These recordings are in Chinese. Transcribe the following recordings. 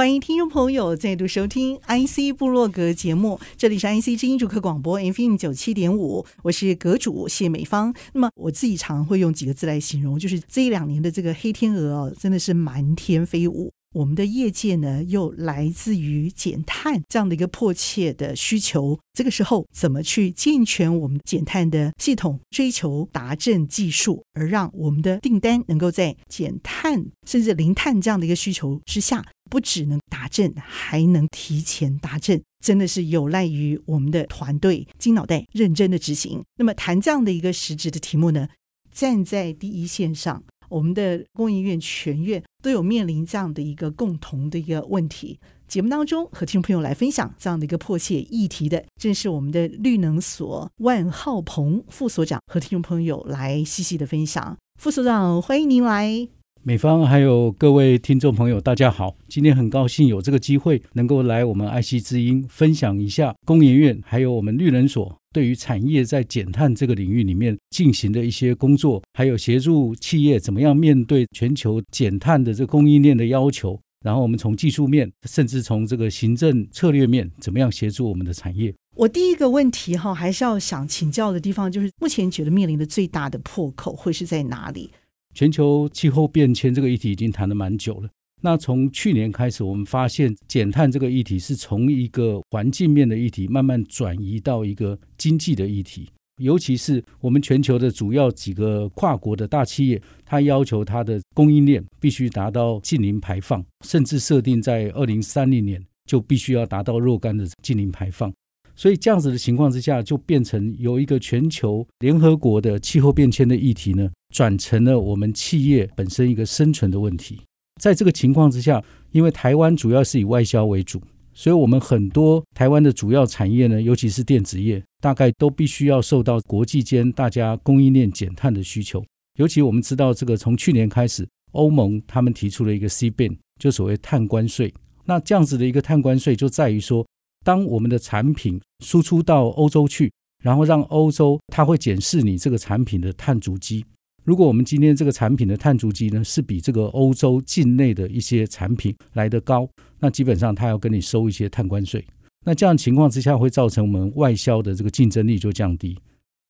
欢迎听众朋友再度收听 IC 部落格节目，这里是 IC 之音主客广播 FM 九七点五，我是阁主谢美芳。那么我自己常会用几个字来形容，就是这一两年的这个黑天鹅哦，真的是满天飞舞。我们的业界呢，又来自于减碳这样的一个迫切的需求。这个时候，怎么去健全我们减碳的系统，追求达阵技术，而让我们的订单能够在减碳甚至零碳这样的一个需求之下，不只能达阵，还能提前达阵，真的是有赖于我们的团队金脑袋认真的执行。那么谈这样的一个实质的题目呢，站在第一线上。我们的工研院全院都有面临这样的一个共同的一个问题。节目当中和听众朋友来分享这样的一个迫切议题的，正是我们的绿能所万浩鹏副所长和听众朋友来细细的分享。副所长，欢迎您来。美方还有各位听众朋友，大家好！今天很高兴有这个机会能够来我们爱惜之音分享一下工研院还有我们绿能所对于产业在减碳这个领域里面进行的一些工作，还有协助企业怎么样面对全球减碳的这供应链的要求。然后我们从技术面，甚至从这个行政策略面，怎么样协助我们的产业？我第一个问题哈，还是要想请教的地方，就是目前觉得面临的最大的破口会是在哪里？全球气候变迁这个议题已经谈了蛮久了。那从去年开始，我们发现减碳这个议题是从一个环境面的议题，慢慢转移到一个经济的议题。尤其是我们全球的主要几个跨国的大企业，它要求它的供应链必须达到净零排放，甚至设定在二零三零年就必须要达到若干的净零排放。所以这样子的情况之下，就变成由一个全球联合国的气候变迁的议题呢，转成了我们企业本身一个生存的问题。在这个情况之下，因为台湾主要是以外销为主，所以我们很多台湾的主要产业呢，尤其是电子业，大概都必须要受到国际间大家供应链减碳的需求。尤其我们知道，这个从去年开始，欧盟他们提出了一个 CBAM，就所谓碳关税。那这样子的一个碳关税，就在于说，当我们的产品输出到欧洲去，然后让欧洲它会检视你这个产品的碳足迹。如果我们今天这个产品的碳足迹呢，是比这个欧洲境内的一些产品来得高，那基本上它要跟你收一些碳关税。那这样情况之下，会造成我们外销的这个竞争力就降低。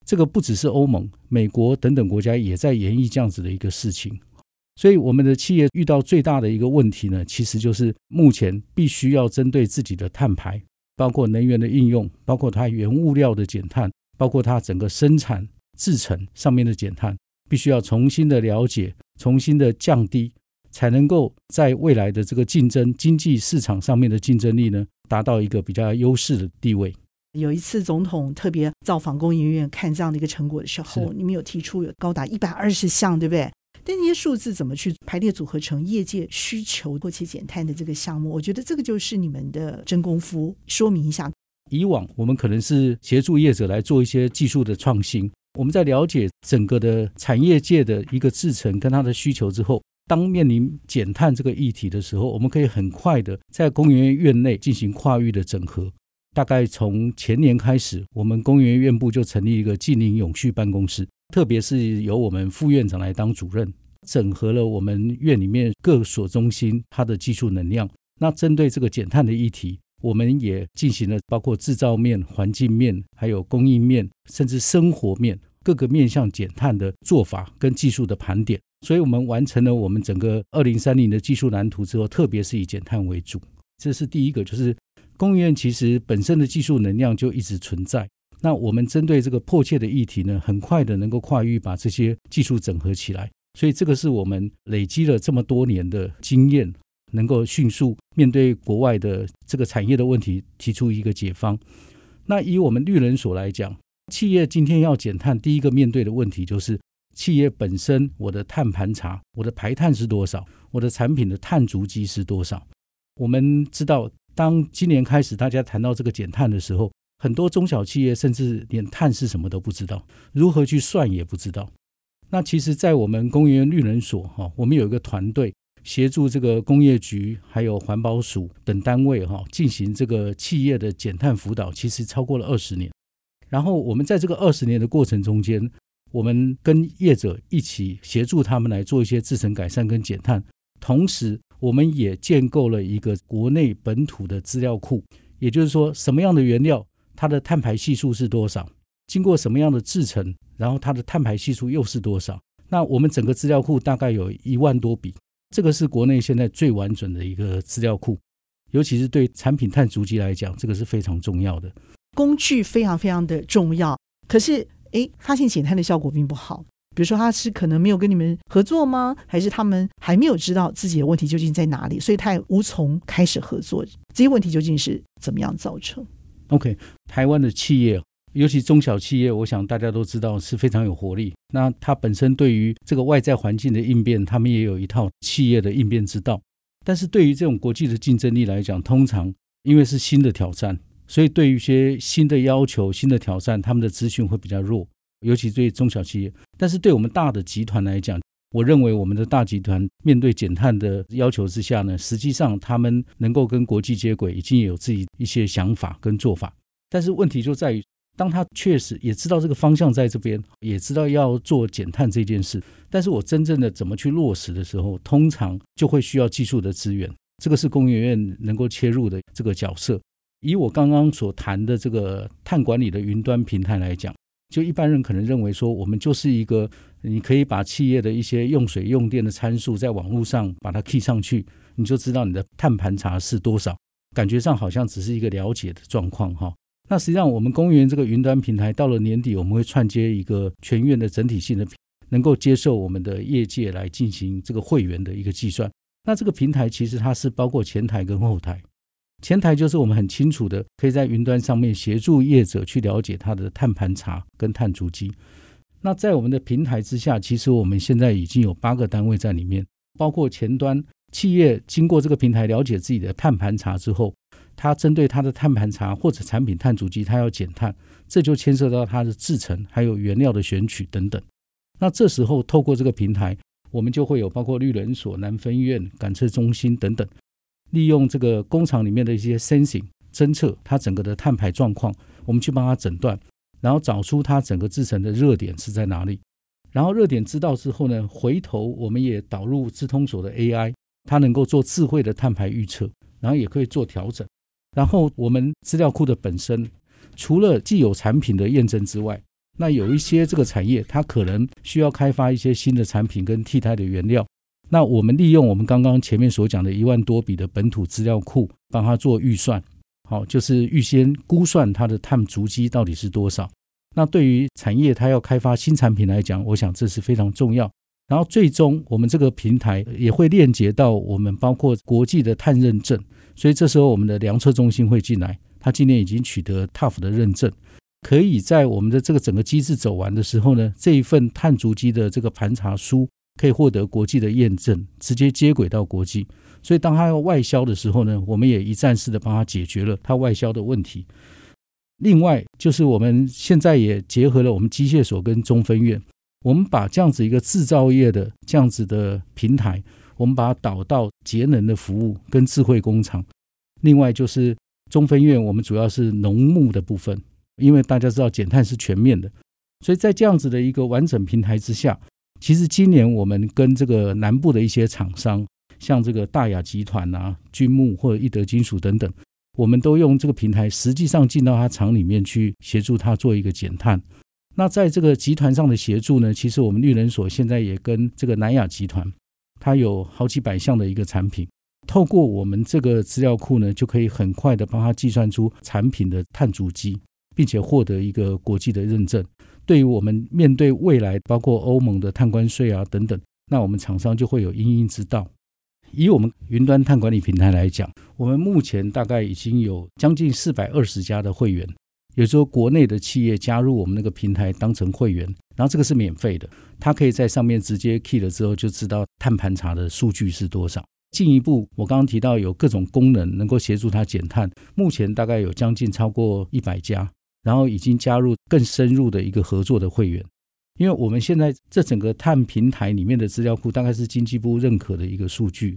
这个不只是欧盟、美国等等国家也在研议这样子的一个事情。所以我们的企业遇到最大的一个问题呢，其实就是目前必须要针对自己的碳排。包括能源的应用，包括它原物料的减碳，包括它整个生产制成上面的减碳，必须要重新的了解，重新的降低，才能够在未来的这个竞争经济市场上面的竞争力呢，达到一个比较优势的地位。有一次总统特别造访工研院看这样的一个成果的时候，你们有提出有高达一百二十项，对不对？但这些数字怎么去排列组合成业界需求迫切减碳的这个项目？我觉得这个就是你们的真功夫。说明一下，以往我们可能是协助业者来做一些技术的创新。我们在了解整个的产业界的一个制程跟它的需求之后，当面临减碳这个议题的时候，我们可以很快的在工研院院内进行跨域的整合。大概从前年开始，我们工研院部就成立一个净零永续办公室。特别是由我们副院长来当主任，整合了我们院里面各所中心它的技术能量。那针对这个减碳的议题，我们也进行了包括制造面、环境面，还有供应面，甚至生活面各个面向减碳的做法跟技术的盘点。所以，我们完成了我们整个二零三零的技术蓝图之后，特别是以减碳为主。这是第一个，就是工研院其实本身的技术能量就一直存在。那我们针对这个迫切的议题呢，很快的能够跨域把这些技术整合起来，所以这个是我们累积了这么多年的经验，能够迅速面对国外的这个产业的问题，提出一个解方。那以我们绿人所来讲，企业今天要减碳，第一个面对的问题就是企业本身我的碳盘查，我的排碳是多少，我的产品的碳足迹是多少。我们知道，当今年开始大家谈到这个减碳的时候，很多中小企业甚至连碳是什么都不知道，如何去算也不知道。那其实，在我们工研院绿能所哈，我们有一个团队协助这个工业局还有环保署等单位哈，进行这个企业的减碳辅导，其实超过了二十年。然后我们在这个二十年的过程中间，我们跟业者一起协助他们来做一些制程改善跟减碳，同时我们也建构了一个国内本土的资料库，也就是说，什么样的原料它的碳排系数是多少，经过什么样的制程，然后它的碳排系数又是多少？那我们整个资料库大概有一万多笔，这个是国内现在最完整的一个资料库，尤其是对产品碳足迹来讲，这个是非常重要的。工具非常非常的重要，可是哎，发现减碳的效果并不好。比如说，他是可能没有跟你们合作吗？还是他们还没有知道自己的问题究竟在哪里，所以他也无从开始合作？这些问题究竟是怎么样造成？OK，台湾的企业，尤其中小企业，我想大家都知道是非常有活力。那它本身对于这个外在环境的应变，他们也有一套企业的应变之道。但是对于这种国际的竞争力来讲，通常因为是新的挑战。所以，对于一些新的要求、新的挑战，他们的资讯会比较弱，尤其对中小企业。但是，对我们大的集团来讲，我认为我们的大集团面对减碳的要求之下呢，实际上他们能够跟国际接轨，已经有自己一些想法跟做法。但是问题就在于，当他确实也知道这个方向在这边，也知道要做减碳这件事，但是我真正的怎么去落实的时候，通常就会需要技术的资源。这个是工研院能够切入的这个角色。以我刚刚所谈的这个碳管理的云端平台来讲，就一般人可能认为说，我们就是一个你可以把企业的一些用水用电的参数在网络上把它 key 上去，你就知道你的碳盘查是多少，感觉上好像只是一个了解的状况哈。那实际上我们公园这个云端平台到了年底，我们会串接一个全院的整体性的，能够接受我们的业界来进行这个会员的一个计算。那这个平台其实它是包括前台跟后台。前台就是我们很清楚的，可以在云端上面协助业者去了解它的碳盘查跟碳足迹。那在我们的平台之下，其实我们现在已经有八个单位在里面，包括前端企业经过这个平台了解自己的碳盘查之后，它针对它的碳盘查或者产品碳足迹，它要减碳，这就牵涉到它的制程还有原料的选取等等。那这时候透过这个平台，我们就会有包括绿能所、南分院、感测中心等等。利用这个工厂里面的一些 sensing 侦测它整个的碳排状况，我们去帮它诊断，然后找出它整个制成的热点是在哪里。然后热点知道之后呢，回头我们也导入智通所的 AI，它能够做智慧的碳排预测，然后也可以做调整。然后我们资料库的本身，除了既有产品的验证之外，那有一些这个产业它可能需要开发一些新的产品跟替代的原料。那我们利用我们刚刚前面所讲的一万多笔的本土资料库，帮他做预算，好，就是预先估算它的碳足迹到底是多少。那对于产业它要开发新产品来讲，我想这是非常重要。然后最终我们这个平台也会链接到我们包括国际的碳认证，所以这时候我们的量测中心会进来，它今年已经取得 TÜV 的认证，可以在我们的这个整个机制走完的时候呢，这一份碳足迹的这个盘查书。可以获得国际的验证，直接接轨到国际。所以，当他要外销的时候呢，我们也一站式的帮他解决了他外销的问题。另外，就是我们现在也结合了我们机械所跟中分院，我们把这样子一个制造业的这样子的平台，我们把它导到节能的服务跟智慧工厂。另外，就是中分院，我们主要是农牧的部分，因为大家知道减碳是全面的，所以在这样子的一个完整平台之下。其实今年我们跟这个南部的一些厂商，像这个大亚集团啊、君木或者一德金属等等，我们都用这个平台，实际上进到他厂里面去协助他做一个减碳。那在这个集团上的协助呢，其实我们绿能所现在也跟这个南亚集团，它有好几百项的一个产品，透过我们这个资料库呢，就可以很快的帮他计算出产品的碳足迹，并且获得一个国际的认证。对于我们面对未来，包括欧盟的碳关税啊等等，那我们厂商就会有因应之道。以我们云端碳管理平台来讲，我们目前大概已经有将近四百二十家的会员，也就是说国内的企业加入我们那个平台当成会员，然后这个是免费的，他可以在上面直接 key 了之后就知道碳盘查的数据是多少。进一步，我刚刚提到有各种功能能够协助他减碳，目前大概有将近超过一百家。然后已经加入更深入的一个合作的会员，因为我们现在这整个碳平台里面的资料库，大概是经济部认可的一个数据。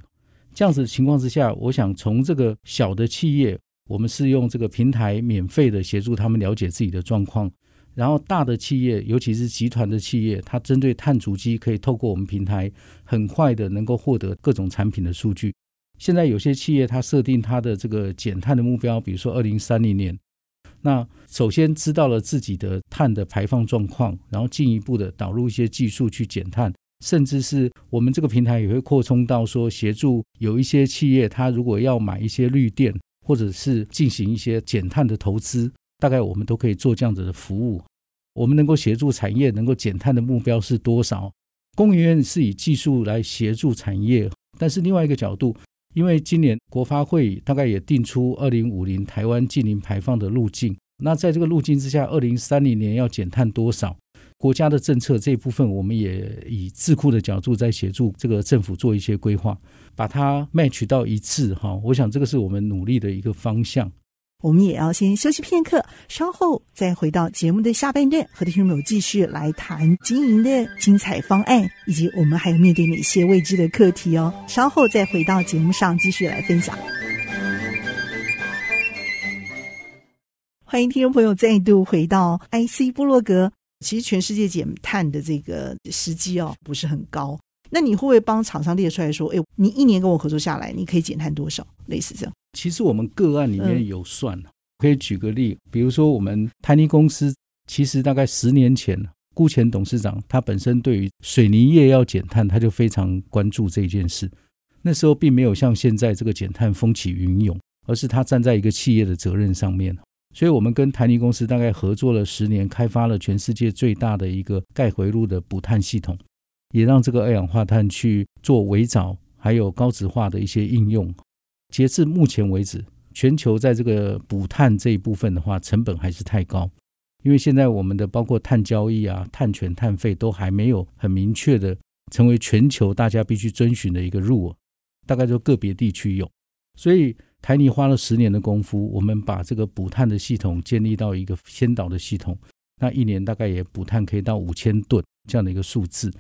这样子的情况之下，我想从这个小的企业，我们是用这个平台免费的协助他们了解自己的状况。然后大的企业，尤其是集团的企业，它针对碳足迹，可以透过我们平台，很快的能够获得各种产品的数据。现在有些企业，它设定它的这个减碳的目标，比如说二零三零年，那首先知道了自己的碳的排放状况，然后进一步的导入一些技术去减碳，甚至是我们这个平台也会扩充到说，协助有一些企业，它如果要买一些绿电，或者是进行一些减碳的投资。大概我们都可以做这样子的服务，我们能够协助产业能够减碳的目标是多少？工研院是以技术来协助产业，但是另外一个角度，因为今年国发会大概也定出二零五零台湾近零排放的路径，那在这个路径之下，二零三零年要减碳多少？国家的政策这一部分，我们也以智库的角度在协助这个政府做一些规划，把它 match 到一致哈。我想这个是我们努力的一个方向。我们也要先休息片刻，稍后再回到节目的下半段，和听众朋友继续来谈经营的精彩方案，以及我们还有面对哪些未知的课题哦。稍后再回到节目上继续来分享。欢迎听众朋友再度回到 IC 部落格。其实全世界减碳的这个时机哦不是很高，那你会不会帮厂商列出来说，哎，你一年跟我合作下来，你可以减碳多少？类似这样。其实我们个案里面有算，可以举个例，比如说我们台泥公司，其实大概十年前，顾前董事长他本身对于水泥业要减碳，他就非常关注这件事。那时候并没有像现在这个减碳风起云涌，而是他站在一个企业的责任上面。所以我们跟台泥公司大概合作了十年，开发了全世界最大的一个钙回路的补碳系统，也让这个二氧化碳去做微藻还有高质化的一些应用。截至目前为止，全球在这个补碳这一部分的话，成本还是太高。因为现在我们的包括碳交易啊、碳权、碳费都还没有很明确的成为全球大家必须遵循的一个入大概就个别地区有。所以台泥花了十年的功夫，我们把这个补碳的系统建立到一个先导的系统，那一年大概也补碳可以到五千吨这样的一个数字。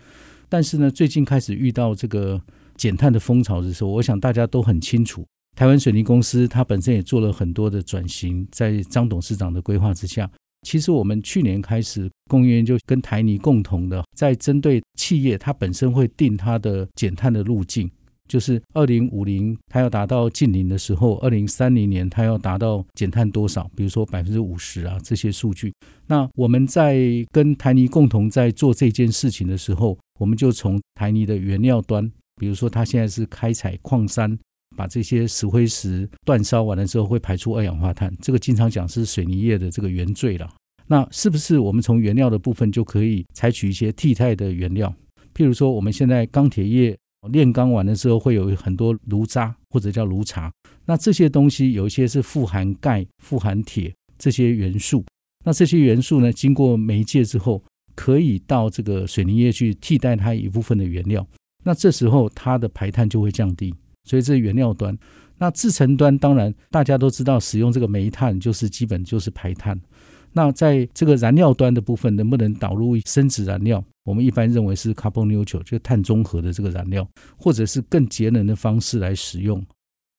但是呢，最近开始遇到这个减碳的风潮的时候，我想大家都很清楚。台湾水泥公司，它本身也做了很多的转型，在张董事长的规划之下，其实我们去年开始，工研就跟台泥共同的，在针对企业，它本身会定它的减碳的路径，就是二零五零它要达到净零的时候，二零三零年它要达到减碳多少，比如说百分之五十啊这些数据。那我们在跟台泥共同在做这件事情的时候，我们就从台泥的原料端，比如说它现在是开采矿山。把这些石灰石煅烧完了之后，会排出二氧化碳。这个经常讲是水泥业的这个原罪了。那是不是我们从原料的部分就可以采取一些替代的原料？譬如说，我们现在钢铁业炼钢完的时候，会有很多炉渣或者叫炉茶。那这些东西有一些是富含钙、富含铁这些元素。那这些元素呢，经过媒介之后，可以到这个水泥业去替代它一部分的原料。那这时候它的排碳就会降低。所以这是原料端，那制成端当然大家都知道，使用这个煤炭就是基本就是排碳。那在这个燃料端的部分，能不能导入生质燃料？我们一般认为是 carbon neutral，就碳中和的这个燃料，或者是更节能的方式来使用。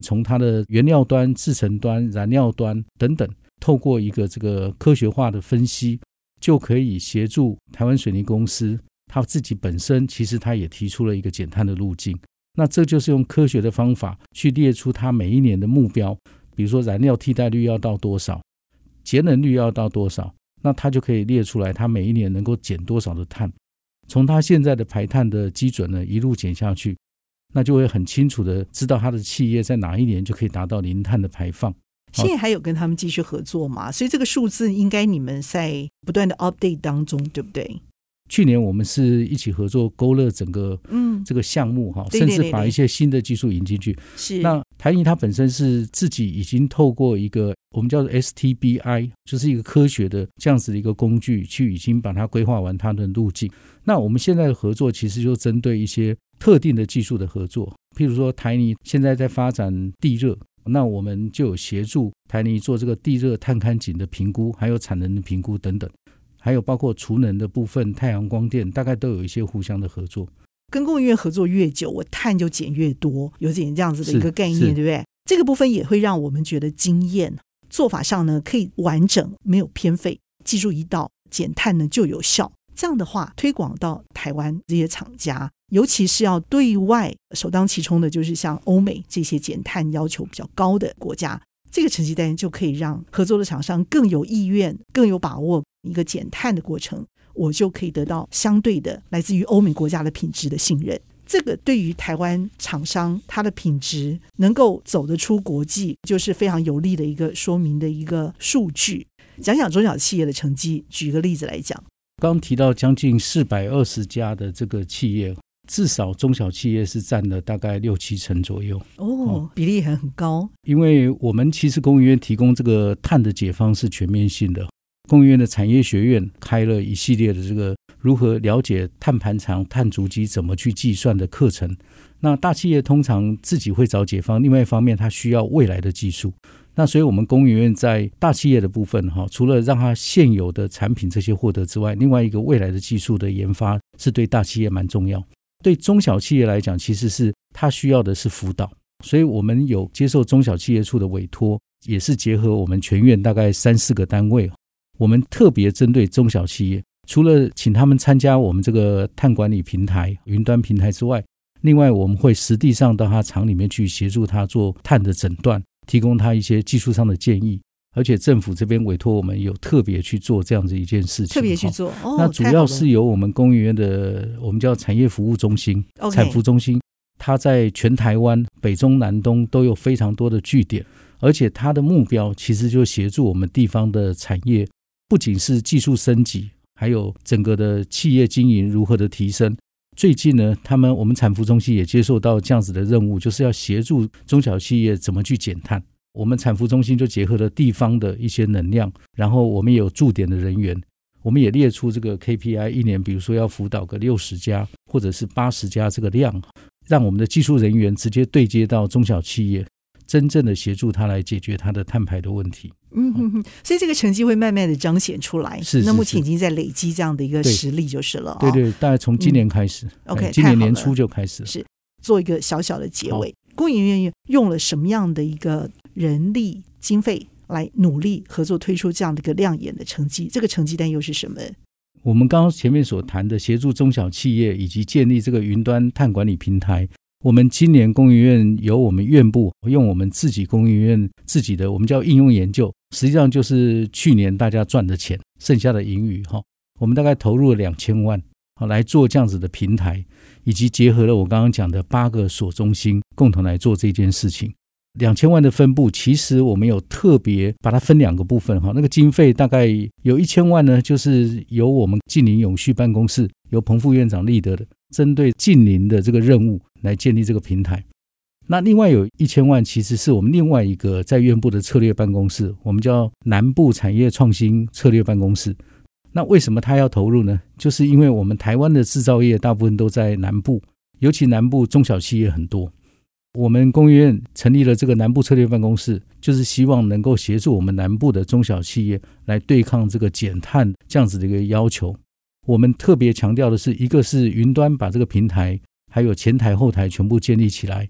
从它的原料端、制成端、燃料端等等，透过一个这个科学化的分析，就可以协助台湾水泥公司，它自己本身其实它也提出了一个减碳的路径。那这就是用科学的方法去列出它每一年的目标，比如说燃料替代率要到多少，节能率要到多少，那它就可以列出来，它每一年能够减多少的碳，从它现在的排碳的基准呢一路减下去，那就会很清楚的知道它的企业在哪一年就可以达到零碳的排放。现在还有跟他们继续合作吗？所以这个数字应该你们在不断的 update 当中，对不对？去年我们是一起合作勾勒整个嗯这个项目哈，甚至把一些新的技术引进去。是那台泥它本身是自己已经透过一个我们叫做 STBI，就是一个科学的这样子的一个工具，去已经把它规划完它的路径。那我们现在的合作其实就针对一些特定的技术的合作，譬如说台泥现在在发展地热，那我们就有协助台泥做这个地热探勘井的评估，还有产能的评估等等。还有包括储能的部分、太阳光电，大概都有一些互相的合作。跟工研院合作越久，我碳就减越多，有点这样子的一个概念，对不对？这个部分也会让我们觉得惊艳。做法上呢，可以完整，没有偏废，技术一道，减碳呢就有效。这样的话，推广到台湾这些厂家，尤其是要对外首当其冲的，就是像欧美这些减碳要求比较高的国家，这个成绩单就可以让合作的厂商更有意愿、更有把握一个减碳的过程，我就可以得到相对的来自于欧美国家的品质的信任。这个对于台湾厂商，它的品质能够走得出国际，就是非常有利的一个说明的一个数据。讲讲中小企业的成绩，举个例子来讲，刚提到将近四百二十家的这个企业，至少中小企业是占了大概六七成左右。哦，比例还很高。因为我们其实工研院提供这个碳的解方是全面性的。工研院的产业学院开了一系列的这个如何了解碳盘长、碳足迹怎么去计算的课程。那大企业通常自己会找解方，另外一方面它需要未来的技术。那所以我们工研院在大企业的部分哈，除了让它现有的产品这些获得之外，另外一个未来的技术的研发是对大企业蛮重要。对中小企业来讲，其实是它需要的是辅导。所以我们有接受中小企业处的委托，也是结合我们全院大概三四个单位。我们特别针对中小企业，除了请他们参加我们这个碳管理平台、云端平台之外，另外我们会实地上到他厂里面去协助他做碳的诊断，提供他一些技术上的建议。而且政府这边委托我们有特别去做这样子一件事情，特别去做。哦，那主要是由我们工研院的我们叫产业服务中心、产服中心，它在全台湾北中南东都有非常多的据点，而且它的目标其实就协助我们地方的产业。不仅是技术升级，还有整个的企业经营如何的提升。最近呢，他们我们产服中心也接受到这样子的任务，就是要协助中小企业怎么去减碳。我们产服中心就结合了地方的一些能量，然后我们也有驻点的人员，我们也列出这个 KPI，一年比如说要辅导个六十家或者是八十家这个量，让我们的技术人员直接对接到中小企业。真正的协助他来解决他的碳排的问题，嗯哼哼，所以这个成绩会慢慢的彰显出来。是，那目前已经在累积这样的一个实力就是了。对对，大概从今年开始，OK，今年年初就开始。是做一个小小的结尾，工研院用了什么样的一个人力经费来努力合作推出这样的一个亮眼的成绩？这个成绩单又是什么？我们刚刚前面所谈的协助中小企业以及建立这个云端碳管理平台。我们今年工研院由我们院部用我们自己工研院自己的，我们叫应用研究，实际上就是去年大家赚的钱，剩下的盈余哈，我们大概投入了两千万，好来做这样子的平台，以及结合了我刚刚讲的八个所中心，共同来做这件事情。两千万的分布，其实我们有特别把它分两个部分哈，那个经费大概有一千万呢，就是由我们近邻永续办公室由彭副院长立得的，针对近邻的这个任务。来建立这个平台，那另外有一千万，其实是我们另外一个在院部的策略办公室，我们叫南部产业创新策略办公室。那为什么他要投入呢？就是因为我们台湾的制造业大部分都在南部，尤其南部中小企业很多。我们工研院成立了这个南部策略办公室，就是希望能够协助我们南部的中小企业来对抗这个减碳这样子的一个要求。我们特别强调的是，一个是云端把这个平台。还有前台后台全部建立起来，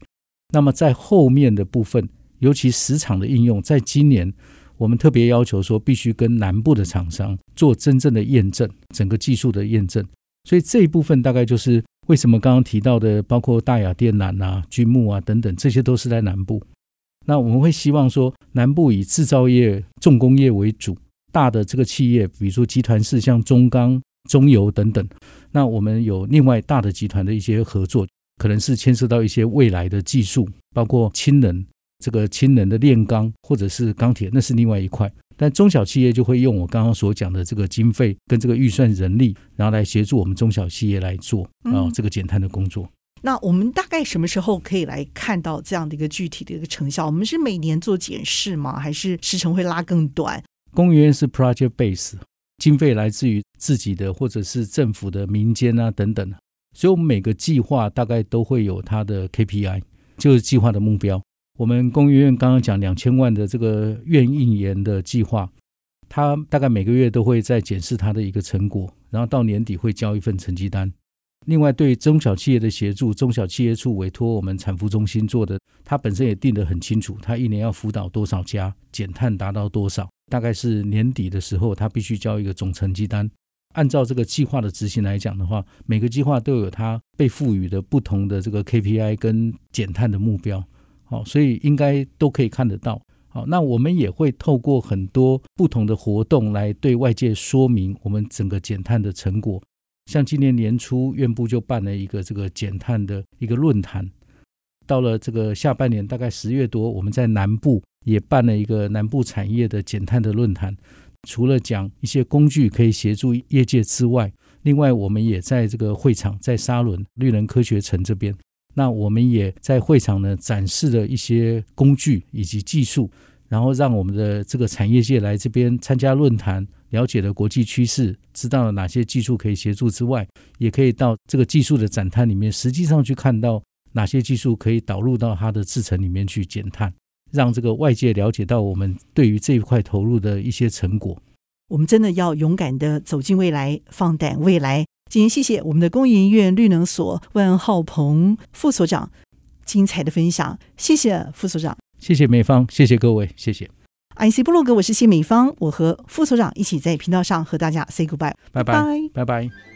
那么在后面的部分，尤其市场的应用，在今年我们特别要求说，必须跟南部的厂商做真正的验证，整个技术的验证。所以这一部分大概就是为什么刚刚提到的，包括大亚电缆啊、巨木啊等等，这些都是在南部。那我们会希望说，南部以制造业、重工业为主，大的这个企业，比如说集团式，像中钢。中油等等，那我们有另外大的集团的一些合作，可能是牵涉到一些未来的技术，包括氢能，这个氢能的炼钢或者是钢铁，那是另外一块。但中小企业就会用我刚刚所讲的这个经费跟这个预算人力，然后来协助我们中小企业来做啊这个减碳的工作。那我们大概什么时候可以来看到这样的一个具体的一个成效？我们是每年做检视吗？还是时程会拉更短？公务员是 project base。经费来自于自己的，或者是政府的、民间啊等等，所以我们每个计划大概都会有它的 KPI，就是计划的目标。我们工研院刚刚讲两千万的这个院印研的计划，他大概每个月都会在检视他的一个成果，然后到年底会交一份成绩单。另外，对中小企业的协助，中小企业处委托我们产辅中心做的，他本身也定得很清楚，他一年要辅导多少家，减碳达到多少，大概是年底的时候，他必须交一个总成绩单。按照这个计划的执行来讲的话，每个计划都有它被赋予的不同的这个 KPI 跟减碳的目标，好，所以应该都可以看得到。好，那我们也会透过很多不同的活动来对外界说明我们整个减碳的成果。像今年年初，院部就办了一个这个减碳的一个论坛。到了这个下半年，大概十月多，我们在南部也办了一个南部产业的减碳的论坛。除了讲一些工具可以协助业界之外，另外我们也在这个会场，在沙伦绿能科学城这边，那我们也在会场呢展示了一些工具以及技术，然后让我们的这个产业界来这边参加论坛，了解了国际趋势，知道了哪些技术可以协助之外，也可以到这个技术的展摊里面，实际上去看到哪些技术可以导入到它的制程里面去减碳。让这个外界了解到我们对于这一块投入的一些成果。我们真的要勇敢的走进未来，放胆未来。今天谢谢我们的工研院绿能所万浩鹏副所长精彩的分享，谢谢副所长，谢谢美方，谢谢各位，谢谢。IC 部落格，我是谢美方，我和副所长一起在频道上和大家 say goodbye，拜拜，拜拜。